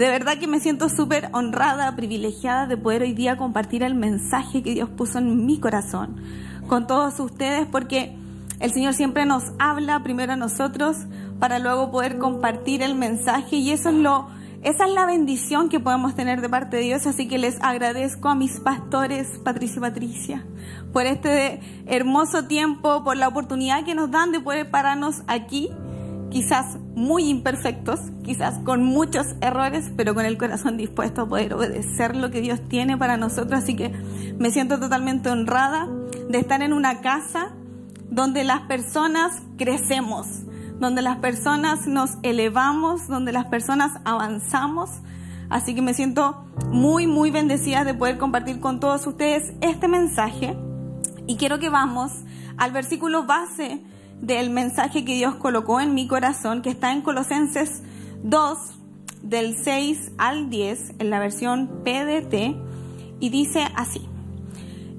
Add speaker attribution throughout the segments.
Speaker 1: De verdad que me siento súper honrada, privilegiada de poder hoy día compartir el mensaje que Dios puso en mi corazón con todos ustedes porque el Señor siempre nos habla primero a nosotros para luego poder compartir el mensaje y eso es lo esa es la bendición que podemos tener de parte de Dios, así que les agradezco a mis pastores, Patricia y Patricia, por este hermoso tiempo, por la oportunidad que nos dan de poder pararnos aquí, quizás muy imperfectos, quizás con muchos errores, pero con el corazón dispuesto a poder obedecer lo que Dios tiene para nosotros, así que me siento totalmente honrada de estar en una casa donde las personas crecemos, donde las personas nos elevamos, donde las personas avanzamos. Así que me siento muy, muy bendecida de poder compartir con todos ustedes este mensaje. Y quiero que vamos al versículo base del mensaje que Dios colocó en mi corazón, que está en Colosenses 2, del 6 al 10, en la versión PDT, y dice así,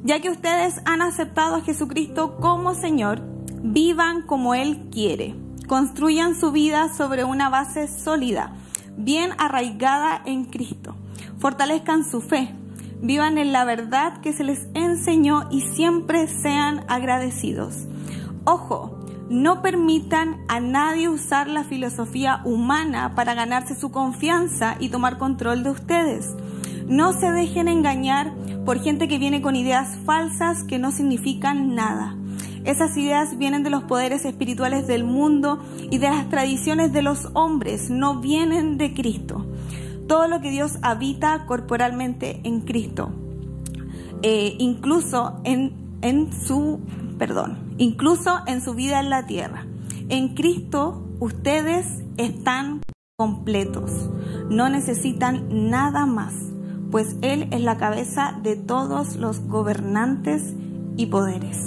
Speaker 1: ya que ustedes han aceptado a Jesucristo como Señor, vivan como Él quiere Construyan su vida sobre una base sólida, bien arraigada en Cristo. Fortalezcan su fe, vivan en la verdad que se les enseñó y siempre sean agradecidos. Ojo, no permitan a nadie usar la filosofía humana para ganarse su confianza y tomar control de ustedes. No se dejen engañar por gente que viene con ideas falsas que no significan nada. Esas ideas vienen de los poderes espirituales del mundo y de las tradiciones de los hombres, no vienen de Cristo. Todo lo que Dios habita corporalmente en Cristo, eh, incluso en, en su, perdón, incluso en su vida en la tierra. En Cristo ustedes están completos, no necesitan nada más, pues Él es la cabeza de todos los gobernantes y poderes.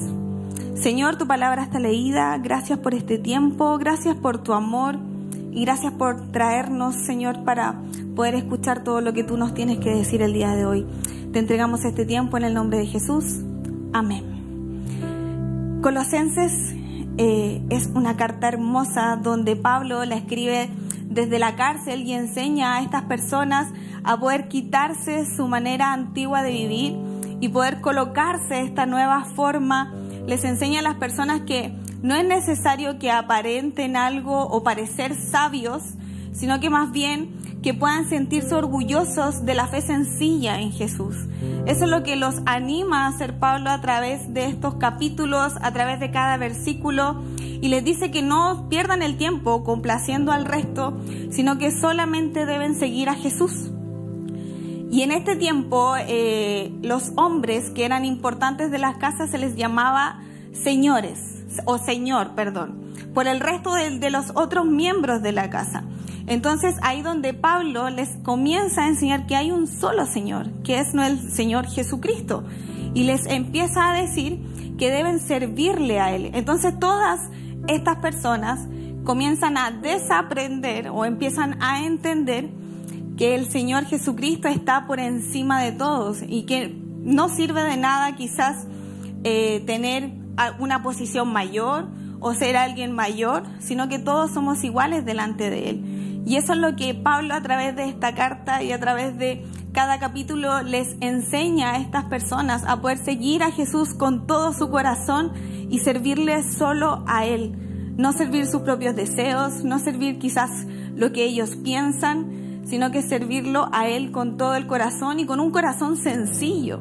Speaker 1: Señor, tu palabra está leída. Gracias por este tiempo, gracias por tu amor y gracias por traernos, Señor, para poder escuchar todo lo que tú nos tienes que decir el día de hoy. Te entregamos este tiempo en el nombre de Jesús. Amén. Colosenses eh, es una carta hermosa donde Pablo la escribe desde la cárcel y enseña a estas personas a poder quitarse su manera antigua de vivir y poder colocarse esta nueva forma. Les enseña a las personas que no es necesario que aparenten algo o parecer sabios, sino que más bien que puedan sentirse orgullosos de la fe sencilla en Jesús. Eso es lo que los anima a hacer Pablo a través de estos capítulos, a través de cada versículo, y les dice que no pierdan el tiempo complaciendo al resto, sino que solamente deben seguir a Jesús. Y en este tiempo eh, los hombres que eran importantes de las casas se les llamaba señores, o señor, perdón, por el resto de, de los otros miembros de la casa. Entonces ahí donde Pablo les comienza a enseñar que hay un solo Señor, que es el Señor Jesucristo, y les empieza a decir que deben servirle a Él. Entonces todas estas personas comienzan a desaprender o empiezan a entender que el Señor Jesucristo está por encima de todos y que no sirve de nada quizás eh, tener una posición mayor o ser alguien mayor, sino que todos somos iguales delante de Él. Y eso es lo que Pablo a través de esta carta y a través de cada capítulo les enseña a estas personas a poder seguir a Jesús con todo su corazón y servirle solo a Él. No servir sus propios deseos, no servir quizás lo que ellos piensan, sino que servirlo a Él con todo el corazón y con un corazón sencillo.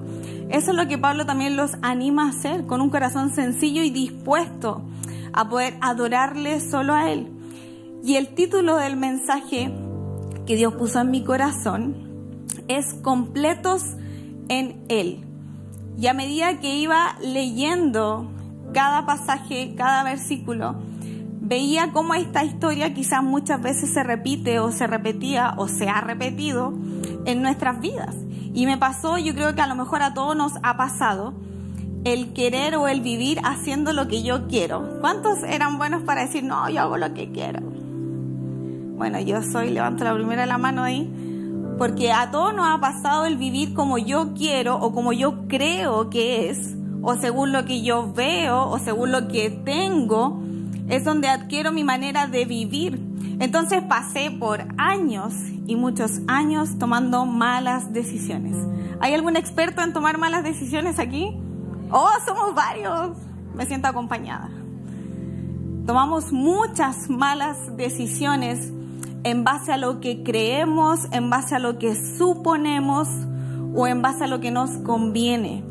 Speaker 1: Eso es lo que Pablo también los anima a hacer, con un corazón sencillo y dispuesto a poder adorarle solo a Él. Y el título del mensaje que Dios puso en mi corazón es Completos en Él. Y a medida que iba leyendo cada pasaje, cada versículo, veía cómo esta historia quizás muchas veces se repite o se repetía o se ha repetido en nuestras vidas. Y me pasó, yo creo que a lo mejor a todos nos ha pasado, el querer o el vivir haciendo lo que yo quiero. ¿Cuántos eran buenos para decir, no, yo hago lo que quiero? Bueno, yo soy, levanto la primera la mano ahí, porque a todos nos ha pasado el vivir como yo quiero o como yo creo que es, o según lo que yo veo o según lo que tengo es donde adquiero mi manera de vivir, Entonces pasé por años y muchos años tomando malas decisiones. ¿Hay algún experto en tomar malas decisiones aquí? Oh, somos varios. Me siento acompañada. Tomamos muchas malas decisiones en base a lo que creemos, en base a lo que suponemos o en base a lo que nos conviene.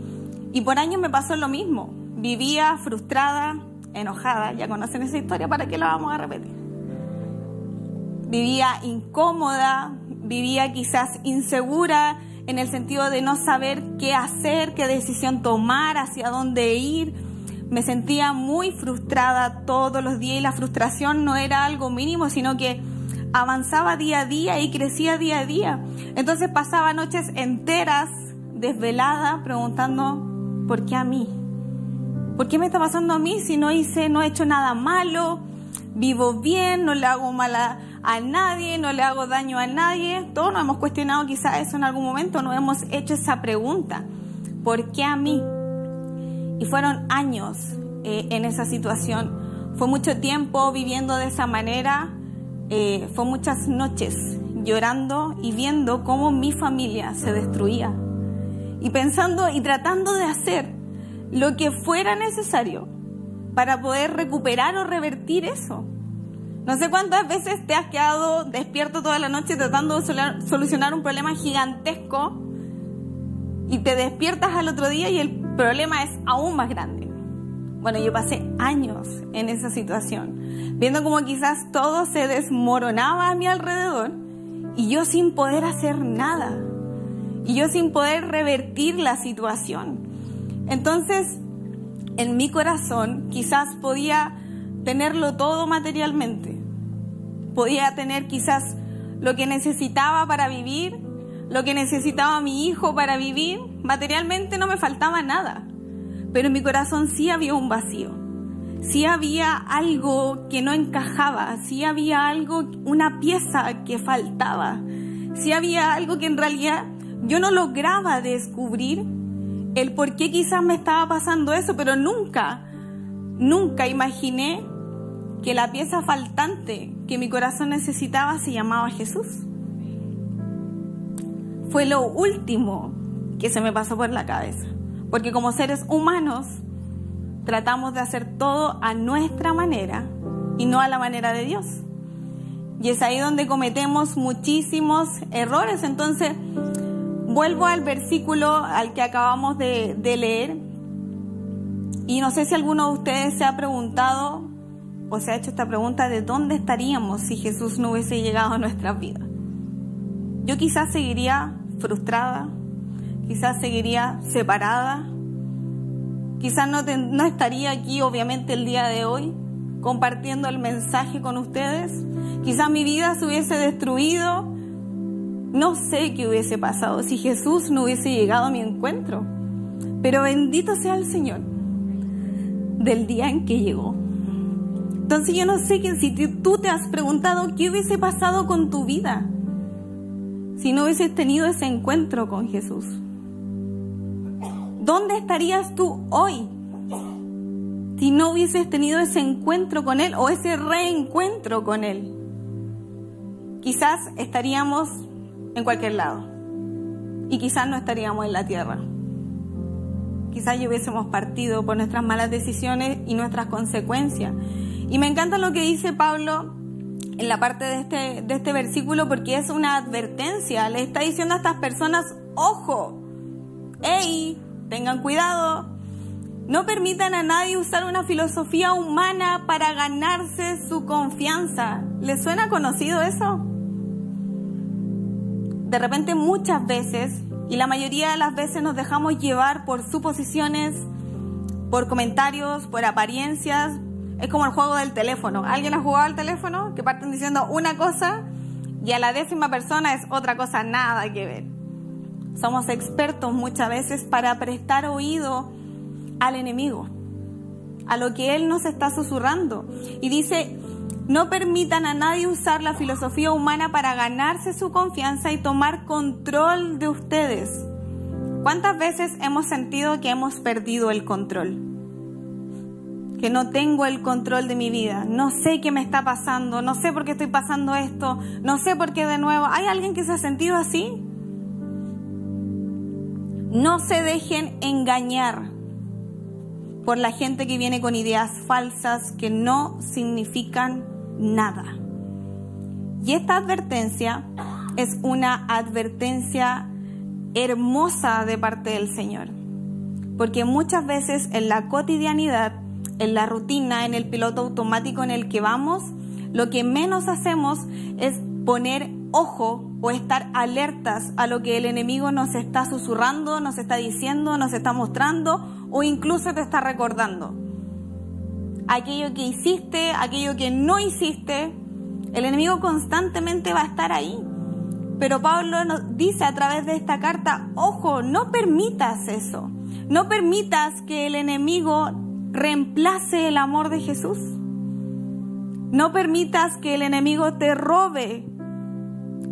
Speaker 1: Y por años me pasó lo mismo. Vivía frustrada, enojada. Ya conocen esa historia, ¿para qué la vamos a repetir? Vivía incómoda, vivía quizás insegura en el sentido de no saber qué hacer, qué decisión tomar, hacia dónde ir me sentía muy frustrada todos los días y la frustración no era algo mínimo, sino que avanzaba día a día y crecía día a día. Entonces pasaba noches enteras desvelada preguntando, ¿por qué a mí? ¿Por qué me está pasando a mí si no hice, no he hecho nada malo? Vivo bien, no le hago mal a, nadie, no le hago daño a nadie. Todos nos hemos cuestionado quizás eso en algún momento, nos hemos hecho esa pregunta. ¿Por qué a mí? Y fueron años eh, en esa situación. Fue mucho tiempo viviendo de esa manera. Eh, fue muchas noches llorando y viendo cómo mi familia se destruía. Y pensando y tratando de hacer lo que fuera necesario para poder recuperar o revertir eso. No sé cuántas veces te has quedado despierto toda la noche tratando de solucionar un problema gigantesco y te despiertas al otro día y el problema es aún más grande. Bueno, yo pasé años en esa situación, viendo como quizás todo se desmoronaba a mi alrededor y yo sin poder hacer nada, y yo sin poder revertir la situación. Entonces, en mi corazón quizás podía tenerlo todo materialmente, podía tener quizás lo que necesitaba para vivir, lo que necesitaba mi hijo para vivir, materialmente no me faltaba nada, pero en mi corazón sí había un vacío, sí había algo que no encajaba, sí había algo, una pieza que faltaba, sí había algo que en realidad yo no lograba descubrir el por qué quizás me estaba pasando eso, pero nunca, nunca imaginé que la pieza faltante que mi corazón necesitaba se llamaba Jesús. Fue lo último que se me pasó por la cabeza. Porque como seres humanos tratamos de hacer todo a nuestra manera y no a la manera de Dios. Y es ahí donde cometemos muchísimos errores. Entonces, vuelvo al versículo al que acabamos de, leer. Y no sé si alguno de ustedes se ha preguntado o se ha hecho esta pregunta de dónde estaríamos si Jesús no hubiese llegado a nuestra vida. Yo quizás seguiría frustrada, quizás seguiría separada, quizás no, estaría aquí obviamente el día de hoy compartiendo el mensaje con ustedes, quizás mi vida se hubiese destruido, no sé qué hubiese pasado si Jesús no hubiese llegado a mi encuentro, pero bendito sea el Señor del día en que llegó. Entonces yo no sé que si tú te has preguntado qué hubiese pasado con tu vida, si no hubieses tenido ese encuentro con Jesús? ¿Dónde estarías tú hoy si no hubieses tenido ese encuentro con Él o ese reencuentro con Él? Quizás estaríamos en cualquier lado y quizás no estaríamos en la tierra. Quizás ya hubiésemos partido por nuestras malas decisiones y nuestras consecuencias. Y me encanta lo que dice Pablo en la parte de este, de este versículo porque es una advertencia. Le está diciendo a estas personas, ojo, hey, tengan cuidado, no permitan a nadie usar una filosofía humana para ganarse su confianza. ¿Les suena conocido eso? De repente muchas veces, y la mayoría de las veces nos dejamos llevar por suposiciones, por comentarios, por apariencias, es como el juego del teléfono. ¿Alguien ha jugado al teléfono? Que parten diciendo una cosa y a la décima persona es otra cosa, nada que ver. Somos expertos muchas veces para prestar oído al enemigo, a lo que él nos está susurrando. Y dice, no permitan a nadie usar la filosofía humana para ganarse su confianza y tomar control de ustedes. ¿Cuántas veces hemos sentido que hemos perdido el control? que no tengo el control de mi vida, no sé qué me está pasando, no sé por qué estoy pasando esto, no sé por qué de nuevo. ¿Hay alguien que se ha sentido así? No se dejen engañar por la gente que viene con ideas falsas que no significan nada. Y esta advertencia es una advertencia hermosa de parte del Señor. Porque muchas veces en la cotidianidad, en la rutina, en el piloto automático en el que vamos, lo que menos hacemos es poner ojo o estar alertas a lo que el enemigo nos está susurrando, nos está diciendo, nos está mostrando o incluso te está recordando. Aquello que hiciste, aquello que no hiciste, el enemigo constantemente va a estar ahí. Pero Pablo nos dice a través de esta carta, ojo, no permitas eso. No permitas que el enemigo reemplace el amor de Jesús. No permitas que el enemigo te robe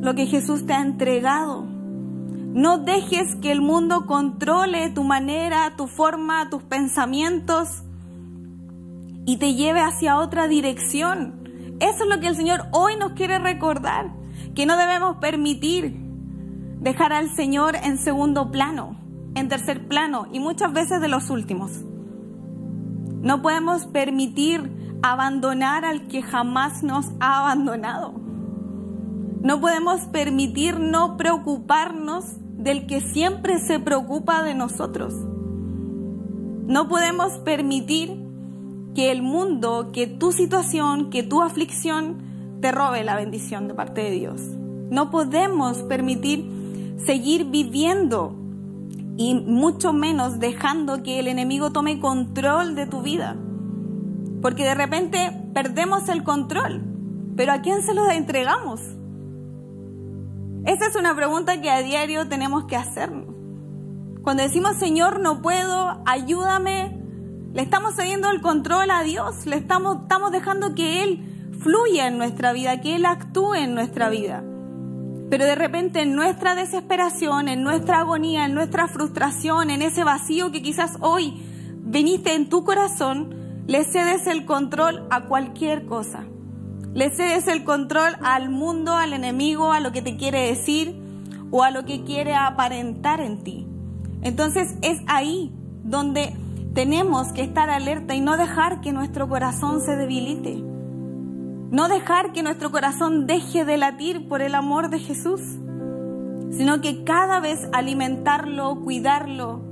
Speaker 1: lo que Jesús te ha entregado. No dejes que el mundo controle tu manera, tu forma, tus pensamientos y te lleve hacia otra dirección. Eso es lo que el Señor hoy nos quiere recordar, que no debemos permitir dejar al Señor en segundo plano, en tercer plano y muchas veces de los últimos. No podemos permitir abandonar al que jamás nos ha abandonado. No podemos permitir no preocuparnos del que siempre se preocupa de nosotros. No podemos permitir que el mundo, que tu situación, que tu aflicción te robe la bendición de parte de Dios. No podemos permitir seguir viviendo y mucho menos dejando que el enemigo tome control de tu vida. Porque de repente perdemos el control. Pero ¿a quién se lo entregamos? Esa es una pregunta que a diario tenemos que hacernos. Cuando decimos, Señor, no puedo, ayúdame, le estamos cediendo el control a Dios, le estamos, estamos dejando que Él fluya en nuestra vida, que Él actúe en nuestra vida. Pero de repente en nuestra desesperación, en nuestra agonía, en nuestra frustración, en ese vacío que quizás hoy viniste en tu corazón, le cedes el control a cualquier cosa. Le cedes el control al mundo, al enemigo, a lo que te quiere decir o a lo que quiere aparentar en ti. Entonces es ahí donde tenemos que estar alerta y no dejar que nuestro corazón se debilite. No dejar que nuestro corazón deje de latir por el amor de Jesús, sino que cada vez alimentarlo, cuidarlo,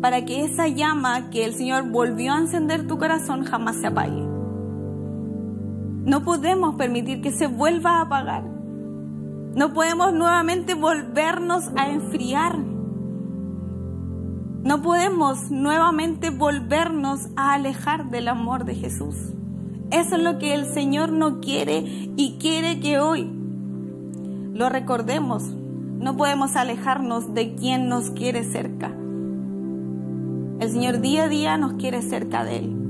Speaker 1: para que esa llama que el Señor volvió a encender tu corazón jamás se apague. No podemos permitir que se vuelva a apagar. No podemos nuevamente volvernos a enfriar. No podemos nuevamente volvernos a alejar del amor de Jesús. Eso es lo que el Señor no quiere y quiere que hoy lo recordemos. No podemos alejarnos de quien nos quiere cerca. El Señor día a día nos quiere cerca de Él.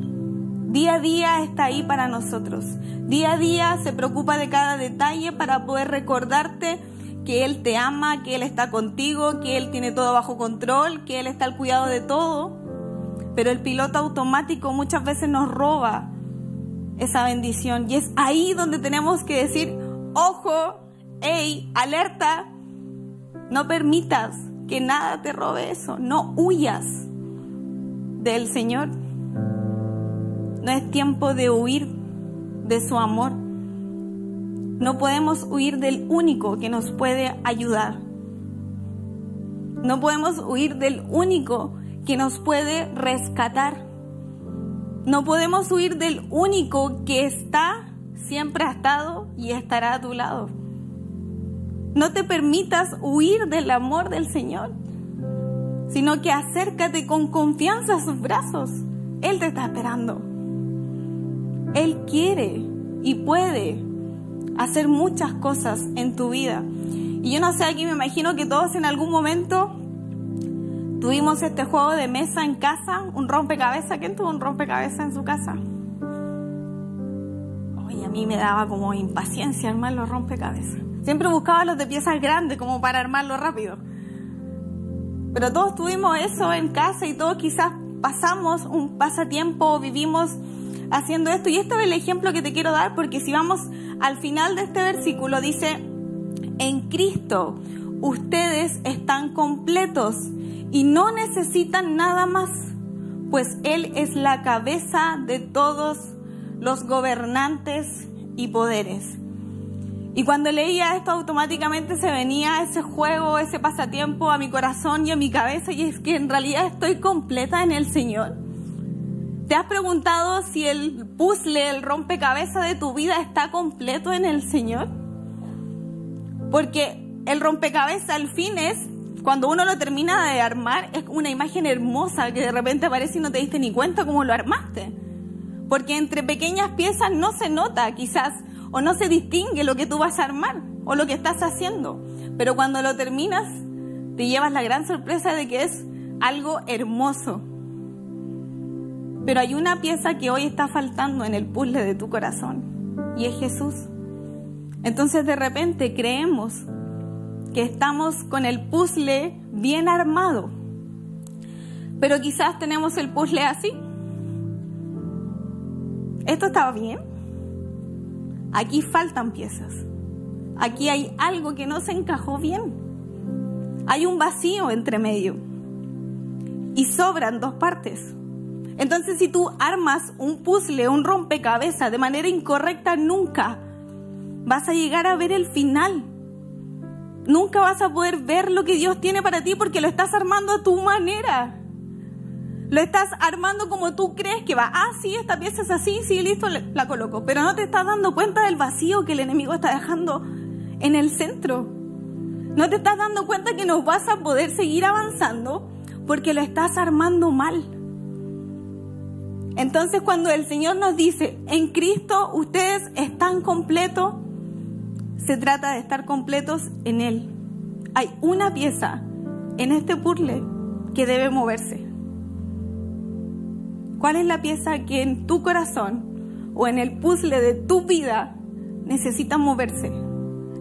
Speaker 1: Día a día está ahí para nosotros. Día a día se preocupa de cada detalle para poder recordarte que Él te ama, que Él está contigo, que Él tiene todo bajo control, que Él está al cuidado de todo. Pero el piloto automático muchas veces nos roba esa bendición. Y es ahí donde tenemos que decir, ojo, hey, alerta, no permitas que nada te robe eso, no huyas del Señor. No es tiempo de huir de su amor. No podemos huir del único que nos puede ayudar. No podemos huir del único que nos puede rescatar. No podemos huir del único que está, siempre ha estado y estará a tu lado. No te permitas huir del amor del Señor, sino que acércate con confianza a sus brazos. Él te está esperando. Él quiere y puede hacer muchas cosas en tu vida. Y yo no sé, aquí me imagino que todos en algún momento tuvimos este juego de mesa en casa, un rompecabezas. ¿Quién tuvo un rompecabezas en su casa? Oye, a mí me daba como impaciencia armar los rompecabezas. Siempre buscaba los de piezas grandes como para armarlo rápido. Pero todos tuvimos eso en casa y todos quizás pasamos un pasatiempo, vivimos haciendo esto. Y este es el ejemplo que te quiero dar porque si vamos al final de este versículo dice, en Cristo ustedes están completos y no necesitan nada más, pues Él es la cabeza de todos los gobernantes y poderes. Y cuando leía esto automáticamente se venía ese juego, ese pasatiempo a mi corazón y a mi cabeza y es que en realidad estoy completa en el Señor. ¿Te has preguntado si el puzzle, el rompecabezas de tu vida está completo en el Señor? Porque el rompecabezas al fin es, cuando uno lo termina de armar, es una imagen hermosa que de repente aparece y no te diste ni cuenta cómo lo armaste. Porque entre pequeñas piezas no se nota quizás o no se distingue lo que tú vas a armar o lo que estás haciendo. Pero cuando lo terminas, te llevas la gran sorpresa de que es algo hermoso. Pero hay una pieza que hoy está faltando en el puzzle de tu corazón y es Jesús. Entonces de repente creemos que estamos con el puzzle bien armado, pero quizás tenemos el puzzle así. ¿Esto estaba bien? Aquí faltan piezas. Aquí hay algo que no se encajó bien. Hay un vacío entre medio. Y sobran dos partes. Entonces si tú armas un puzzle, un rompecabezas de manera incorrecta, nunca vas a llegar a ver el final. Nunca vas a poder ver lo que Dios tiene para ti porque lo estás armando a tu manera. Lo estás armando como tú crees que va. Ah, sí, esta pieza es así, sí, listo, la coloco. Pero no te estás dando cuenta del vacío que el enemigo está dejando en el centro. No te estás dando cuenta que no vas a poder seguir avanzando porque lo estás armando mal. Entonces cuando el Señor nos dice, en Cristo ustedes están completos, se trata de estar completos en Él. Hay una pieza en este puzzle que debe moverse. ¿Cuál es la pieza que en tu corazón o en el puzzle de tu vida necesita moverse?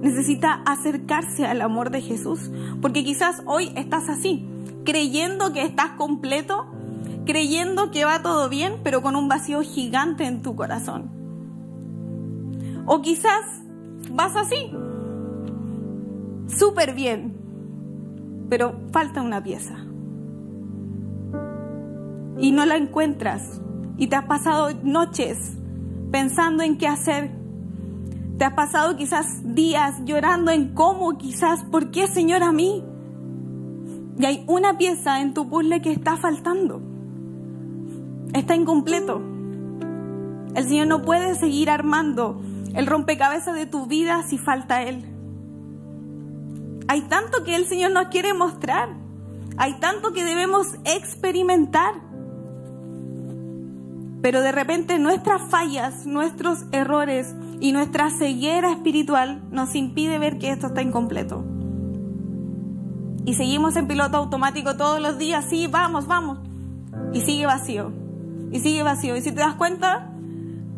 Speaker 1: Necesita acercarse al amor de Jesús. Porque quizás hoy estás así, creyendo que estás completo, creyendo que va todo bien, pero con un vacío gigante en tu corazón. O quizás vas así, súper bien, pero falta una pieza. Y no la encuentras. Y te has pasado noches pensando en qué hacer. Te has pasado quizás días llorando en cómo, quizás, ¿por qué, Señor, a mí? Y hay una pieza en tu puzzle que está faltando está incompleto. El Señor no puede seguir armando el rompecabezas de tu vida si falta Él. Hay tanto que el Señor nos quiere mostrar. Hay tanto que debemos experimentar. Pero de repente nuestras fallas, nuestros errores y nuestra ceguera espiritual nos impide ver que esto está incompleto. Y seguimos en piloto automático todos los días, sí, vamos, vamos. Y sigue vacío y sigue vacío. Y si te das cuenta,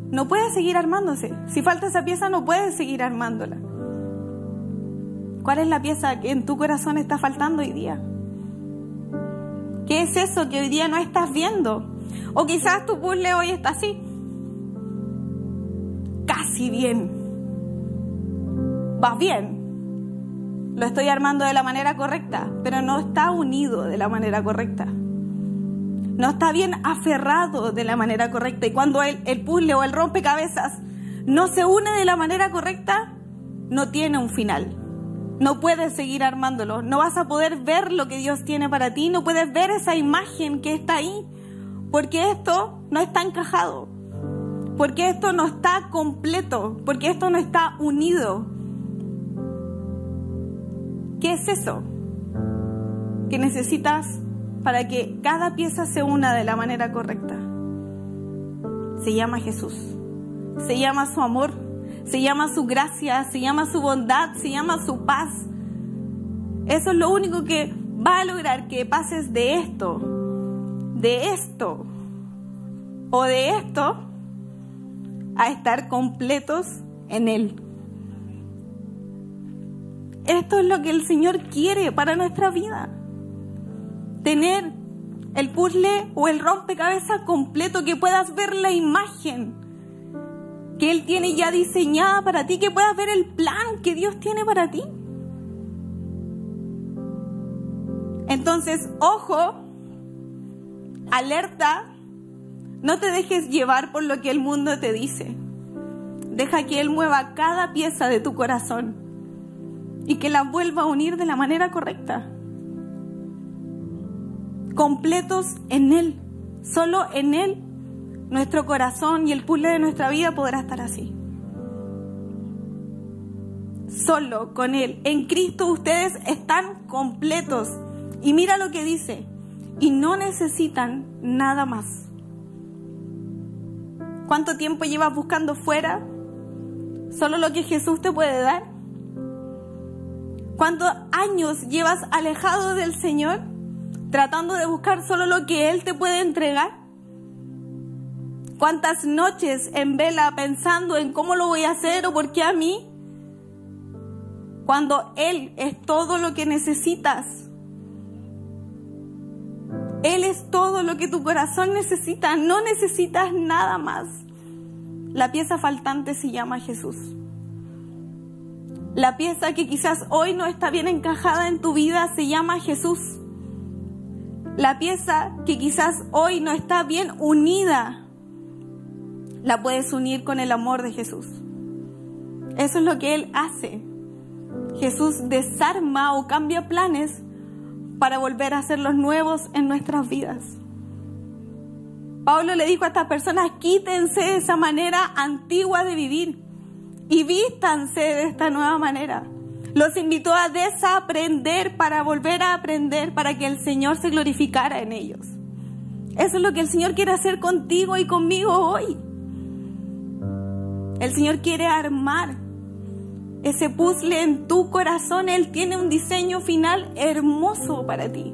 Speaker 1: no puedes seguir armándose. Si falta esa pieza, no puedes seguir armándola. ¿Cuál es la pieza que en tu corazón está faltando hoy día? ¿Qué es eso que hoy día no estás viendo? O quizás tu puzzle hoy está así. Casi bien. Vas bien. Lo estoy armando de la manera correcta, pero no está unido de la manera correcta no está bien aferrado de la manera correcta. Y cuando el, el puzzle o el rompecabezas no se une de la manera correcta, no tiene un final. No puedes seguir armándolo. No vas a poder ver lo que Dios tiene para ti. No puedes ver esa imagen que está ahí. Porque esto no está encajado. Porque esto no está completo. Porque esto no está unido. ¿Qué es eso? Que necesitas para que cada pieza se una de la manera correcta. Se llama Jesús, se llama su amor, se llama su gracia, se llama su bondad, se llama su paz. Eso es lo único que va a lograr que pases de esto, de esto o de esto a estar completos en Él. Esto es lo que el Señor quiere para nuestra vida tener el puzzle o el rompecabezas completo, que puedas ver la imagen que Él tiene ya diseñada para ti, que puedas ver el plan que Dios tiene para ti. Entonces, ojo, alerta, no te dejes llevar por lo que el mundo te dice. Deja que Él mueva cada pieza de tu corazón y que la vuelva a unir de la manera correcta. Completos en Él, solo en Él, nuestro corazón y el puzzle de nuestra vida podrá estar así. Solo con Él, en Cristo ustedes están completos. Y mira lo que dice, y no necesitan nada más. ¿Cuánto tiempo llevas buscando fuera solo lo que Jesús te puede dar? ¿Cuántos años llevas alejado del Señor tratando de buscar solo lo que Él te puede entregar? ¿Cuántas noches en vela pensando en cómo lo voy a hacer o por qué a mí? Cuando Él es todo lo que necesitas. Él es todo lo que tu corazón necesita, no necesitas nada más. La pieza faltante se llama Jesús. La pieza que quizás hoy no está bien encajada en tu vida se llama Jesús. La pieza que quizás hoy no está bien unida, la puedes unir con el amor de Jesús. Eso es lo que Él hace. Jesús desarma o cambia planes para volver a hacerlos nuevos en nuestras vidas. Pablo le dijo a estas personas, quítense de esa manera antigua de vivir y vístanse de esta nueva manera. Los invitó a desaprender para volver a aprender, para que el Señor se glorificara en ellos. Eso es lo que el Señor quiere hacer contigo y conmigo hoy. El Señor quiere armar ese puzzle en tu corazón. Él tiene un diseño final hermoso para ti.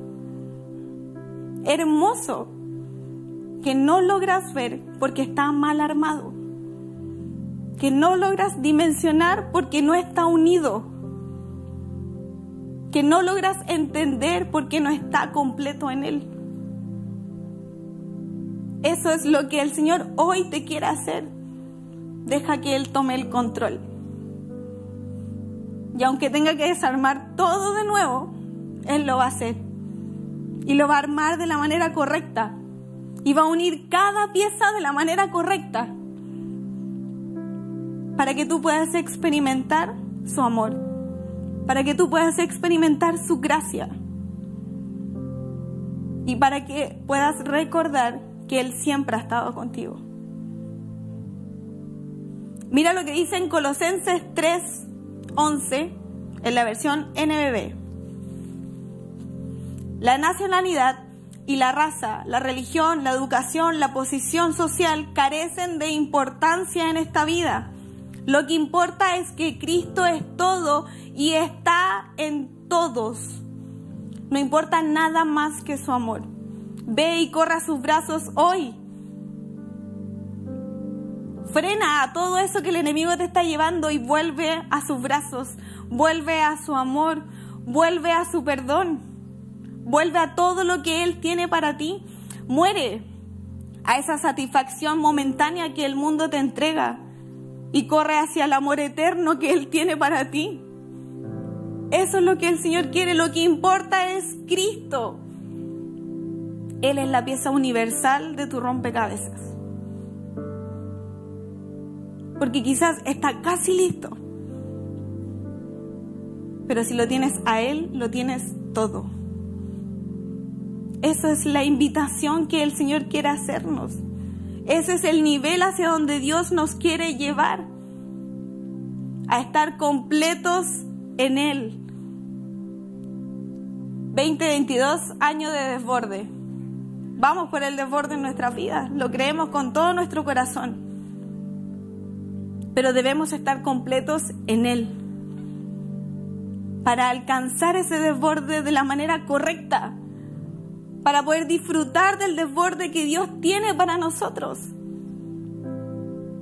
Speaker 1: Hermoso. Que no logras ver porque está mal armado que no logras dimensionar porque no está unido, que no logras entender porque no está completo en Él. Eso es lo que el Señor hoy te quiere hacer. Deja que Él tome el control. Y aunque tenga que desarmar todo de nuevo, Él lo va a hacer. Y lo va a armar de la manera correcta. Y va a unir cada pieza de la manera correcta para que tú puedas experimentar su amor, para que tú puedas experimentar su gracia y para que puedas recordar que Él siempre ha estado contigo. Mira lo que dice en Colosenses 3, 11, en la versión NBB. La nacionalidad y la raza, la religión, la educación, la posición social carecen de importancia en esta vida lo que importa es que Cristo es todo y está en todos. No importa nada más que su amor. Ve y corra sus brazos hoy. Frena a todo eso que el enemigo te está llevando y vuelve a sus brazos, vuelve a su amor, vuelve a su perdón, vuelve a todo lo que Él tiene para ti. Muere a esa satisfacción momentánea que el mundo te entrega y corre hacia el amor eterno que Él tiene para ti. Eso es lo que el Señor quiere, lo que importa es Cristo. Él es la pieza universal de tu rompecabezas. Porque quizás está casi listo. Pero si lo tienes a Él, lo tienes todo. Esa es la invitación que el Señor quiere hacernos. Ese es el nivel hacia donde Dios nos quiere llevar. A estar completos en Él. 2022, año de desborde. Vamos por el desborde en nuestra vida. Lo creemos con todo nuestro corazón. Pero debemos estar completos en Él. Para alcanzar ese desborde de la manera correcta para poder disfrutar del desborde que Dios tiene para nosotros.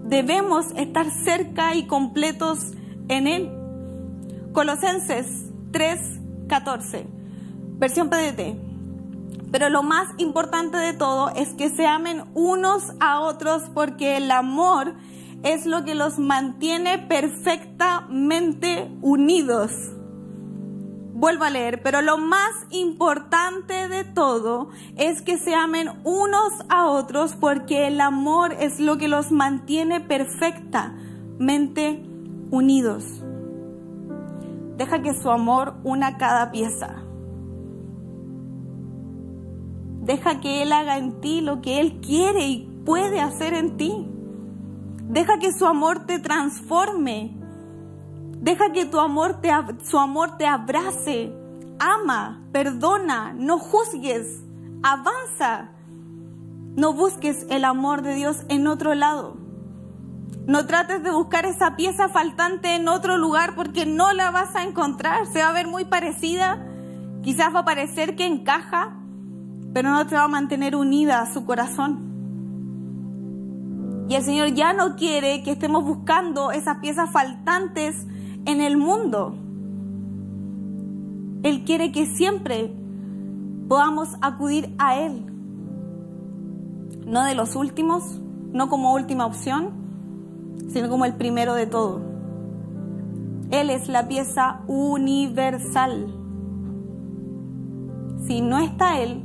Speaker 1: Debemos estar cerca y completos en Él. Colosenses 3:14, versión PDT. Pero lo más importante de todo es que se amen unos a otros porque el amor es lo que los mantiene perfectamente unidos. Vuelvo a leer, pero lo más importante de todo es que se amen unos a otros porque el amor es lo que los mantiene perfectamente unidos. Deja que su amor una cada pieza. Deja que Él haga en ti lo que Él quiere y puede hacer en ti. Deja que su amor te transforme. Deja que tu amor te, su amor te abrace. Ama, perdona, no juzgues, avanza. No busques el amor de Dios en otro lado. No trates de buscar esa pieza faltante en otro lugar porque no la vas a encontrar. Se va a ver muy parecida. Quizás va a parecer que encaja, pero no te va a mantener unida su corazón. Y el Señor ya no quiere que estemos buscando esas piezas faltantes en el mundo. Él quiere que siempre podamos acudir a Él. No de los últimos, no como última opción, sino como el primero de todo. Él es la pieza universal. Si no está Él,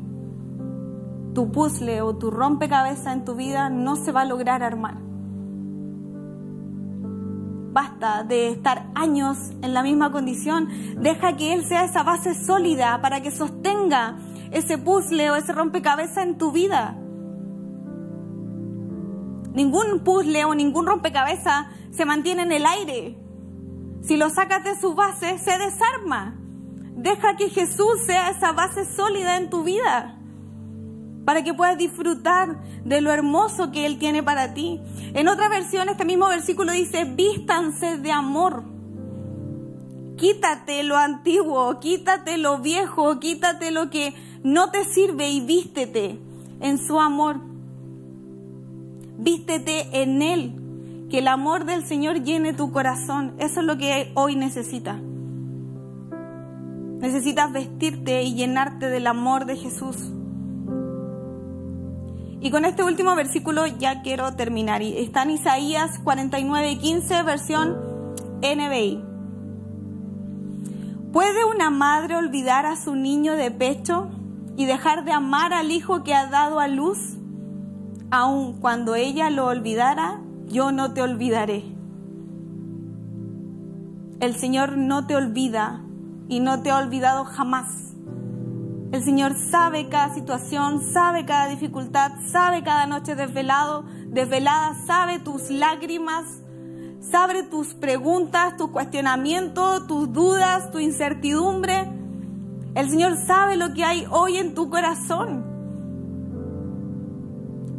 Speaker 1: tu puzzle o tu rompecabezas en tu vida no se va a lograr armar. Basta de estar años en la misma condición. Deja que Él sea esa base sólida para que sostenga ese puzzle o ese rompecabezas en tu vida. Ningún puzzle o ningún rompecabezas se mantiene en el aire. Si lo sacas de su base, se desarma. Deja que Jesús sea esa base sólida en tu vida para que puedas disfrutar de lo hermoso que Él tiene para ti. En otra versión, este mismo versículo dice, vístanse de amor. Quítate lo antiguo, quítate lo viejo, quítate lo que no te sirve y vístete en su amor. Vístete en Él, que el amor del Señor llene tu corazón. Eso es lo que hoy necesitas. Necesitas vestirte y llenarte del amor de Jesús. Y con este último versículo ya quiero terminar. Está en Isaías 49, 15, versión NBI. ¿Puede una madre olvidar a su niño de pecho y dejar de amar al hijo que ha dado a luz? Aun cuando ella lo olvidara, yo no te olvidaré. El Señor no te olvida y no te ha olvidado jamás. El Señor sabe cada situación, sabe cada dificultad, sabe cada noche desvelado, desvelada, sabe tus lágrimas, sabe tus preguntas, tus cuestionamientos, tus dudas, tu incertidumbre. El Señor sabe lo que hay hoy en tu corazón.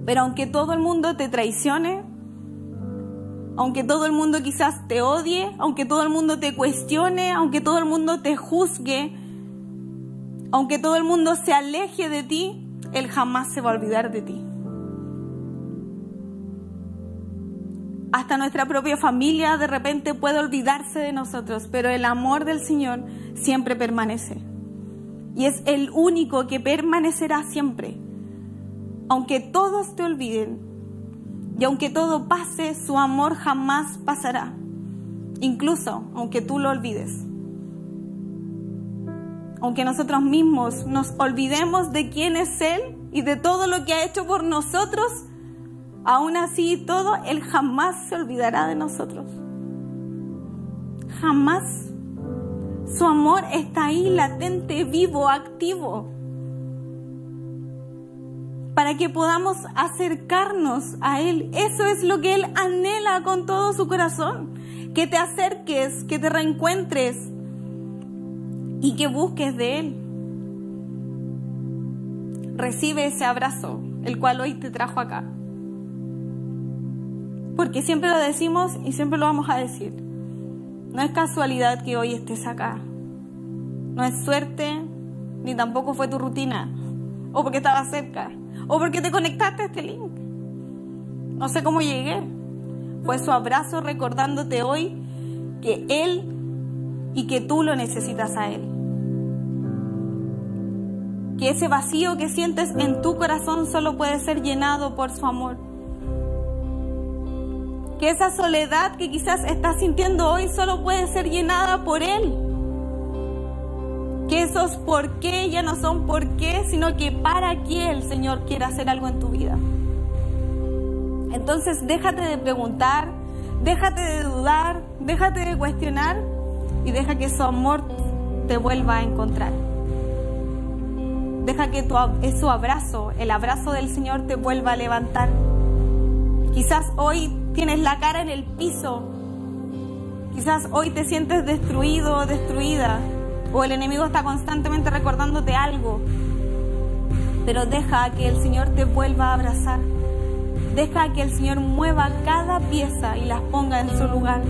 Speaker 1: Pero aunque todo el mundo te traicione, aunque todo el mundo quizás te odie, aunque todo el mundo te cuestione, aunque todo el mundo te juzgue, aunque todo el mundo se aleje de ti, Él jamás se va a olvidar de ti. Hasta nuestra propia familia de repente puede olvidarse de nosotros, pero el amor del Señor siempre permanece. Y es el único que permanecerá siempre. Aunque todos te olviden y aunque todo pase, su amor jamás pasará. Incluso aunque tú lo olvides aunque nosotros mismos nos olvidemos de quién es Él y de todo lo que ha hecho por nosotros, aún así todo, Él jamás se olvidará de nosotros. Jamás. Su amor está ahí latente, vivo, activo, para que podamos acercarnos a Él. Eso es lo que Él anhela con todo su corazón, que te acerques, que te reencuentres y que busques de Él. Recibe ese abrazo, el cual hoy te trajo acá. Porque siempre lo decimos y siempre lo vamos a decir. No es casualidad que hoy estés acá. No es suerte, ni tampoco fue tu rutina. O porque estaba cerca. O porque te conectaste a este link. No sé cómo llegué. Fue su abrazo recordándote hoy que Él y que tú lo necesitas a Él. que ese vacío que sientes en tu corazón solo puede ser llenado por su amor. Que esa soledad que quizás estás sintiendo hoy solo puede ser llenada por Él. Que esos por qué ya no son por qué, sino que para qué el Señor quiere hacer algo en tu vida. Entonces déjate de preguntar, déjate de dudar, déjate de cuestionar y deja que su amor te vuelva a encontrar. Deja que tu, su abrazo, el abrazo del Señor te vuelva a levantar. Quizás hoy tienes la cara en el piso. Quizás hoy te sientes destruido o destruida. O el enemigo está constantemente recordándote algo. Pero deja que el Señor te vuelva a abrazar. Deja que el Señor mueva cada pieza y las ponga en su lugar.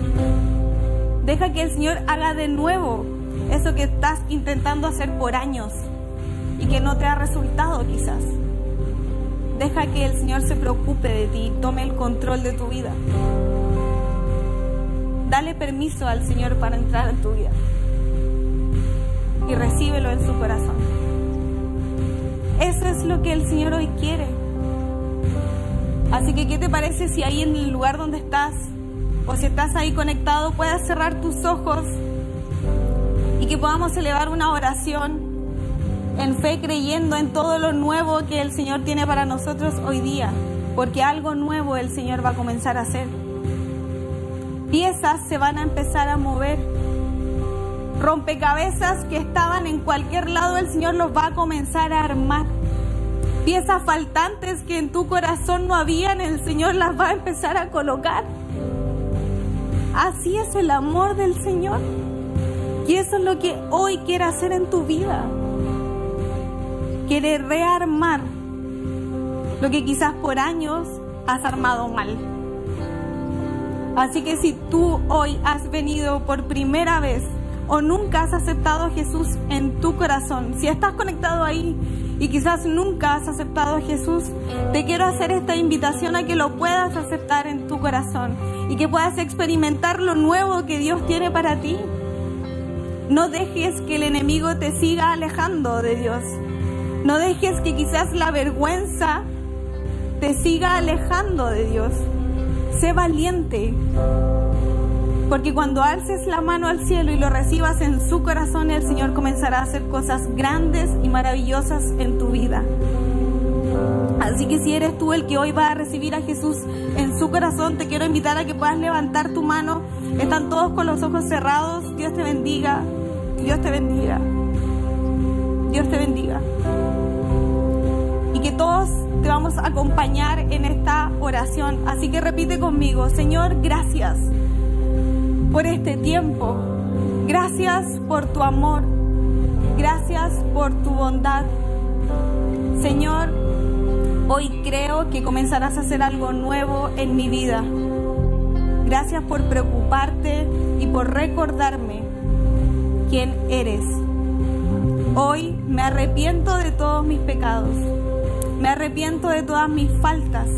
Speaker 1: Deja que el Señor haga de nuevo eso que estás intentando hacer por años y que no te ha resultado quizás. Deja que el Señor se preocupe de ti, tome el control de tu vida. Dale permiso al Señor para entrar en tu vida y recíbelo en su corazón. Eso es lo que el Señor hoy quiere. Así que, ¿qué te parece si ahí en el lugar donde estás o si estás ahí conectado puedas cerrar tus ojos y que podamos elevar una oración en fe creyendo en todo lo nuevo que el Señor tiene para nosotros hoy día, porque algo nuevo el Señor va a comenzar a hacer. Piezas se van a empezar a mover. Rompecabezas que estaban en cualquier lado, el Señor los va a comenzar a armar. Piezas faltantes que en tu corazón no habían, el Señor las va a empezar a colocar. Así es el amor del Señor. Y eso es lo que hoy quiere hacer en tu vida quiere rearmar lo que quizás por años has armado mal. Así que si tú hoy has venido por primera vez o nunca has aceptado a Jesús en tu corazón, si estás conectado ahí y quizás nunca has aceptado a Jesús, te quiero hacer esta invitación a que lo puedas aceptar en tu corazón y que puedas experimentar lo nuevo que Dios tiene para ti. No dejes que el enemigo te siga alejando de Dios. No dejes que quizás la vergüenza te siga alejando de Dios. Sé valiente. Porque cuando alces la mano al cielo y lo recibas en su corazón, el Señor comenzará a hacer cosas grandes y maravillosas en tu vida. Así que si eres tú el que hoy va a recibir a Jesús en su corazón, te quiero invitar a que puedas levantar tu mano. Están todos con los ojos cerrados. Dios te bendiga. Dios te bendiga. Dios te bendiga y que todos te vamos a acompañar en esta oración. Así que repite conmigo, Señor, gracias por este tiempo. Gracias por tu amor. Gracias por tu bondad. Señor, hoy creo que comenzarás a hacer algo nuevo en mi vida. Gracias por preocuparte y por recordarme quién eres. Hoy me arrepiento de todos mis pecados me arrepiento de todas mis faltas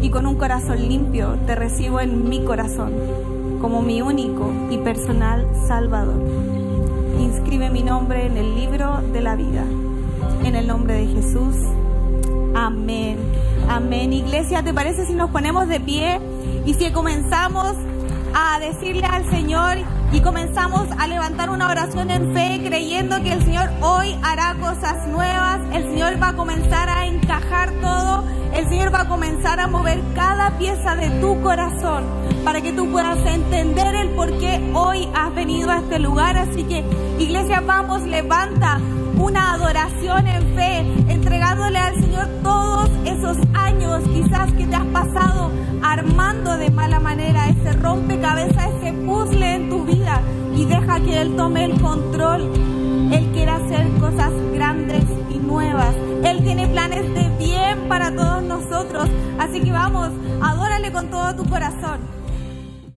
Speaker 1: y con un corazón limpio te recibo en mi corazón como mi único y personal Salvador. Inscribe mi nombre en el libro de la vida. En el nombre de Jesús. Amén. Amén. Iglesia, ¿te parece si nos ponemos de pie y si comenzamos a decirle al Señor y comenzamos a levantar una oración en fe creyendo que el Señor hoy hará cosas nuevas, el Señor va a comenzar a encajar todo, el Señor va a comenzar a mover cada pieza de tu corazón para que tú puedas entender el por qué hoy has venido a este lugar. Así que iglesia, vamos, levanta una adoración en fe, entregándole al Señor todos esos años quizás que te has pasado armando de mala manera ese rompecabezas, ese puzzle en tu vida y deja que Él tome el control. Él quiere hacer cosas grandes y nuevas. Él tiene planes de bien para todos nosotros. Así que vamos, adórale con todo tu corazón.